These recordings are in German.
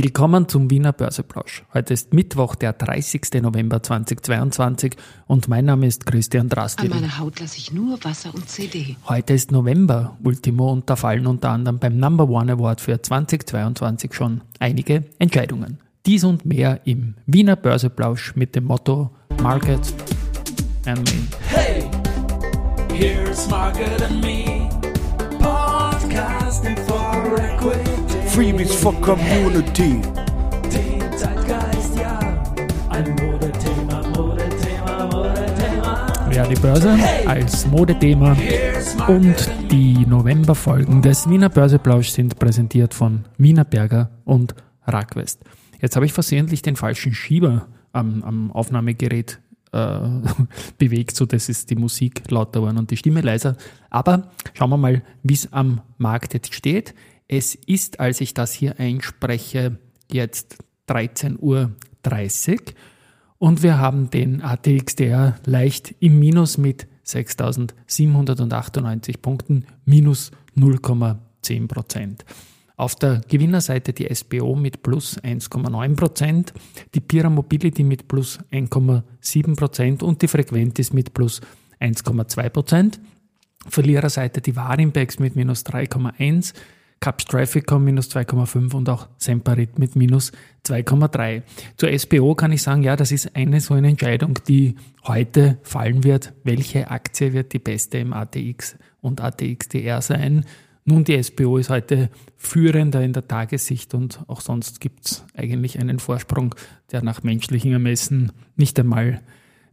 Willkommen zum Wiener Börseplausch. Heute ist Mittwoch, der 30. November 2022 und mein Name ist Christian Drastil. An meiner Haut lasse ich nur Wasser und CD. Heute ist November, Ultimo und da fallen unter anderem beim Number One Award für 2022 schon einige Entscheidungen. Dies und mehr im Wiener Börseplausch mit dem Motto Market and Me. Hey, here's Margaret and me, podcasting for equity. Freebies for Community. Den Zeitgeist, ja, ein Modethema, Modethema, Modethema. Ja, die Börse als Modethema und die Novemberfolgen des Wiener Börseplausch sind präsentiert von Wiener Berger und Rackwest. Jetzt habe ich versehentlich den falschen Schieber am, am Aufnahmegerät äh, bewegt, so dass es die Musik lauter war und die Stimme leiser. Aber schauen wir mal, wie es am Markt jetzt steht. Es ist, als ich das hier einspreche, jetzt 13.30 Uhr und wir haben den ATXDR leicht im Minus mit 6.798 Punkten, minus 0,10 Prozent. Auf der Gewinnerseite die SBO mit plus 1,9 Prozent, die Pira Mobility mit plus 1,7 Prozent und die Frequentis mit plus 1,2 Prozent. Verliererseite die Warimbex mit minus 3,1, Caps Trafficom minus 2,5 und auch Semperit mit minus 2,3. Zur SBO kann ich sagen, ja, das ist eine so eine Entscheidung, die heute fallen wird. Welche Aktie wird die beste im ATX und ATXDR sein? Nun, die SBO ist heute führender in der Tagessicht und auch sonst gibt es eigentlich einen Vorsprung, der nach menschlichen Ermessen nicht einmal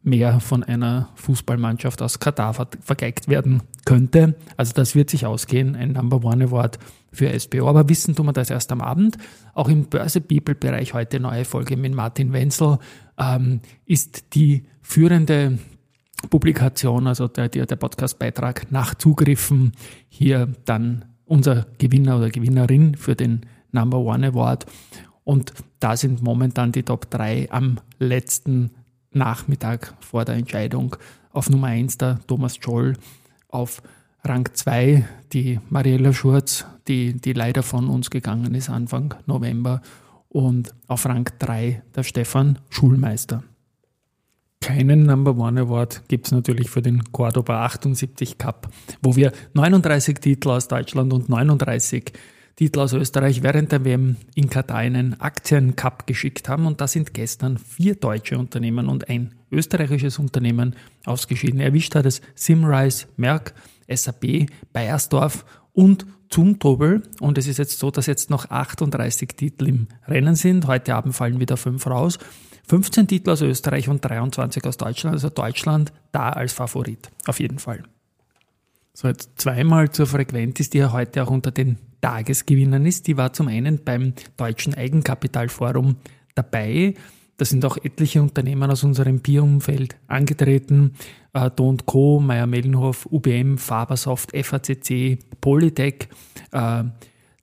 mehr von einer Fußballmannschaft aus Katar ver- vergeigt werden könnte. Also das wird sich ausgehen, ein Number One Award für SBO. Aber wissen tun wir das erst am Abend. Auch im Börse People Bereich heute neue Folge mit Martin Wenzel ähm, ist die führende Publikation, also der, der, der Podcastbeitrag nach Zugriffen, hier dann unser Gewinner oder Gewinnerin für den Number One Award. Und da sind momentan die Top 3 am letzten Nachmittag vor der Entscheidung. Auf Nummer 1 der Thomas Scholl, auf Rang 2 die Mariella Schurz, die, die leider von uns gegangen ist Anfang November. Und auf Rang 3 der Stefan Schulmeister. Keinen Number One Award gibt es natürlich für den Cordoba 78 Cup, wo wir 39 Titel aus Deutschland und 39 Titel aus Österreich während der WM in Katar einen Aktiencup geschickt haben. Und da sind gestern vier deutsche Unternehmen und ein österreichisches Unternehmen ausgeschieden. Erwischt hat es Simrise, Merck, SAP, Bayersdorf und Zumtobel. Und es ist jetzt so, dass jetzt noch 38 Titel im Rennen sind. Heute Abend fallen wieder fünf raus. 15 Titel aus Österreich und 23 aus Deutschland. Also Deutschland da als Favorit. Auf jeden Fall. So, jetzt zweimal zur Frequentis, die ja heute auch unter den Tagesgewinnern ist. Die war zum einen beim Deutschen Eigenkapitalforum dabei. Da sind auch etliche Unternehmen aus unserem Bierumfeld angetreten. Äh, Do Co., Meyer-Mellenhof, UBM, Fabersoft, FACC, Polytech, äh,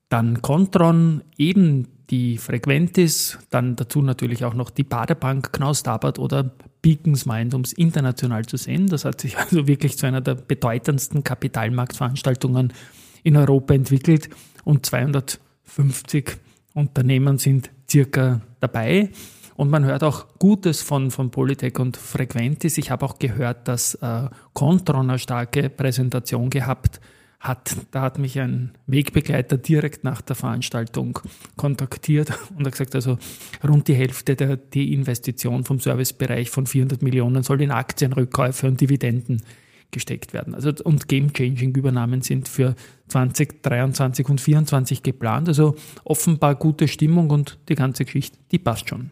dann Contron, eben die Frequentis, dann dazu natürlich auch noch die Baderbank, Knaus Tabat oder Beacons Mind, um es international zu sehen. Das hat sich also wirklich zu einer der bedeutendsten Kapitalmarktveranstaltungen in Europa entwickelt und 250 Unternehmen sind circa dabei. Und man hört auch Gutes von, von Polytech und Frequentis. Ich habe auch gehört, dass äh, Contron eine starke Präsentation gehabt hat. Da hat mich ein Wegbegleiter direkt nach der Veranstaltung kontaktiert und hat gesagt, also rund die Hälfte der die Investition vom Servicebereich von 400 Millionen soll in Aktienrückkäufe und Dividenden gesteckt werden. Also und Game-Changing-Übernahmen sind für 2023 und 2024 geplant. Also offenbar gute Stimmung und die ganze Geschichte, die passt schon.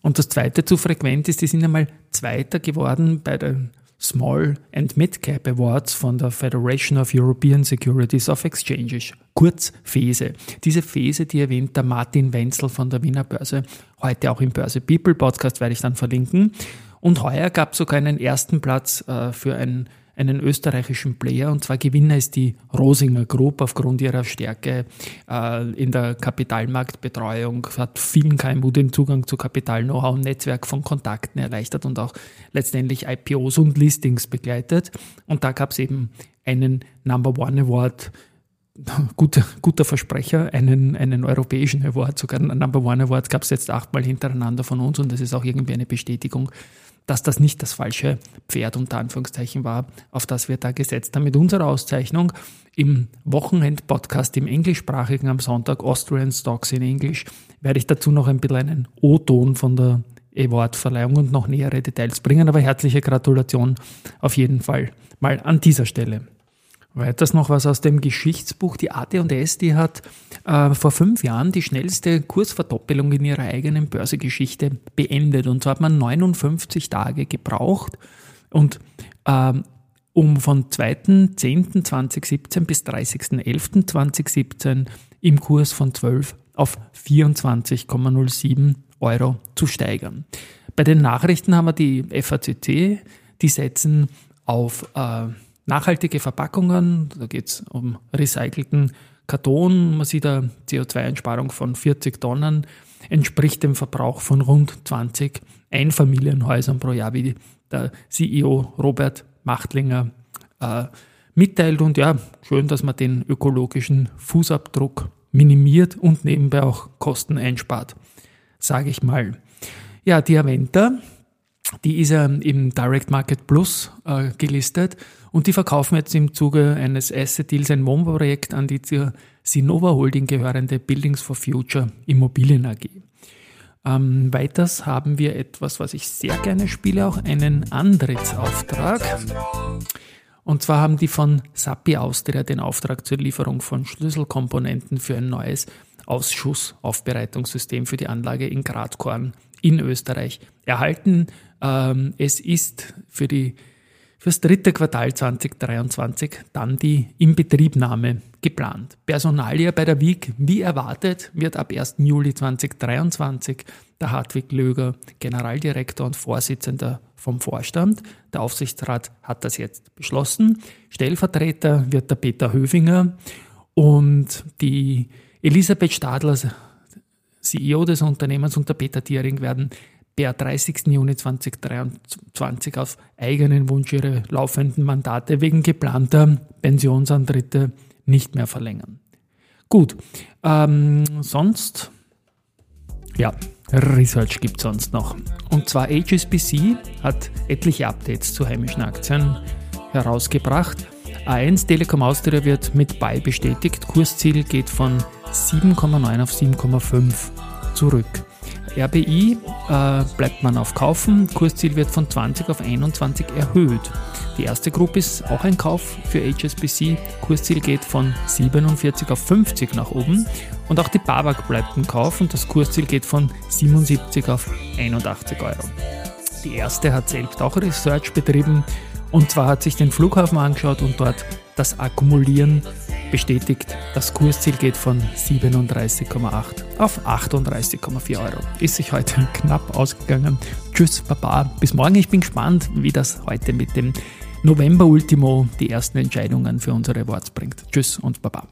Und das zweite zu frequent ist, die sind einmal Zweiter geworden bei den Small and Mid-Cap Awards von der Federation of European Securities of Exchanges, kurz FESE. Diese FESE, die erwähnt der Martin Wenzel von der Wiener Börse, heute auch im Börse People Podcast werde ich dann verlinken. Und heuer gab es sogar einen ersten Platz äh, für einen, einen österreichischen Player. Und zwar Gewinner ist die Rosinger Group aufgrund ihrer Stärke äh, in der Kapitalmarktbetreuung, hat vielen KMU den Zugang zu Kapital-Know-how und Netzwerk von Kontakten erleichtert und auch letztendlich IPOs und Listings begleitet. Und da gab es eben einen Number One Award. Guter, guter Versprecher, einen, einen europäischen Award, sogar einen Number One Award gab es jetzt achtmal hintereinander von uns und das ist auch irgendwie eine Bestätigung, dass das nicht das falsche Pferd unter Anführungszeichen war, auf das wir da gesetzt haben. Mit unserer Auszeichnung im Wochenend-Podcast im englischsprachigen am Sonntag Austrian Stocks in Englisch werde ich dazu noch ein bisschen einen O-Ton von der Award-Verleihung und noch nähere Details bringen. Aber herzliche Gratulation auf jeden Fall mal an dieser Stelle. Weiters noch was aus dem Geschichtsbuch. Die AT&S, die hat äh, vor fünf Jahren die schnellste Kursverdoppelung in ihrer eigenen Börsegeschichte beendet. Und so hat man 59 Tage gebraucht. Und äh, um von 2.10.2017 bis 30.11.2017 im Kurs von 12 auf 24,07 Euro zu steigern. Bei den Nachrichten haben wir die FACC, die setzen auf äh, nachhaltige Verpackungen, da geht es um recycelten Karton, man sieht eine CO2-Einsparung von 40 Tonnen, entspricht dem Verbrauch von rund 20 Einfamilienhäusern pro Jahr, wie der CEO Robert Machtlinger äh, mitteilt. Und ja, schön, dass man den ökologischen Fußabdruck minimiert und nebenbei auch Kosten einspart, sage ich mal. Ja, die Aventa, die ist ja im Direct Market Plus äh, gelistet und die verkaufen jetzt im Zuge eines Asset Deals ein Wohnbauprojekt an die zur Sinova Holding gehörende Buildings for Future Immobilien AG. Ähm, weiters haben wir etwas, was ich sehr gerne spiele, auch einen Antrittsauftrag. Und zwar haben die von SAPI Austria den Auftrag zur Lieferung von Schlüsselkomponenten für ein neues Ausschussaufbereitungssystem für die Anlage in Gradkorn in Österreich erhalten. Ähm, es ist für die fürs dritte Quartal 2023 dann die Inbetriebnahme geplant. Personalia bei der WIG, wie erwartet, wird ab 1. Juli 2023 der Hartwig Löger Generaldirektor und Vorsitzender vom Vorstand. Der Aufsichtsrat hat das jetzt beschlossen. Stellvertreter wird der Peter Höfinger und die Elisabeth Stadler, CEO des Unternehmens und der Peter Thiering werden per 30. Juni 2023 auf eigenen Wunsch ihre laufenden Mandate wegen geplanter Pensionsantritte nicht mehr verlängern. Gut, ähm, sonst, ja, Research gibt es sonst noch. Und zwar HSBC hat etliche Updates zu heimischen Aktien herausgebracht. A1 Telekom Austria wird mit Buy bestätigt. Kursziel geht von 7,9 auf 7,5 zurück. RBI äh, bleibt man auf Kaufen, Kursziel wird von 20 auf 21 erhöht. Die erste Gruppe ist auch ein Kauf für HSBC, Kursziel geht von 47 auf 50 nach oben und auch die Babak bleibt im Kauf und das Kursziel geht von 77 auf 81 Euro. Die erste hat selbst auch Research betrieben und zwar hat sich den Flughafen angeschaut und dort das Akkumulieren bestätigt. Das Kursziel geht von 37,8 auf 38,4 Euro. Ist sich heute knapp ausgegangen. Tschüss, Baba. Bis morgen. Ich bin gespannt, wie das heute mit dem November Ultimo die ersten Entscheidungen für unsere Awards bringt. Tschüss und Baba.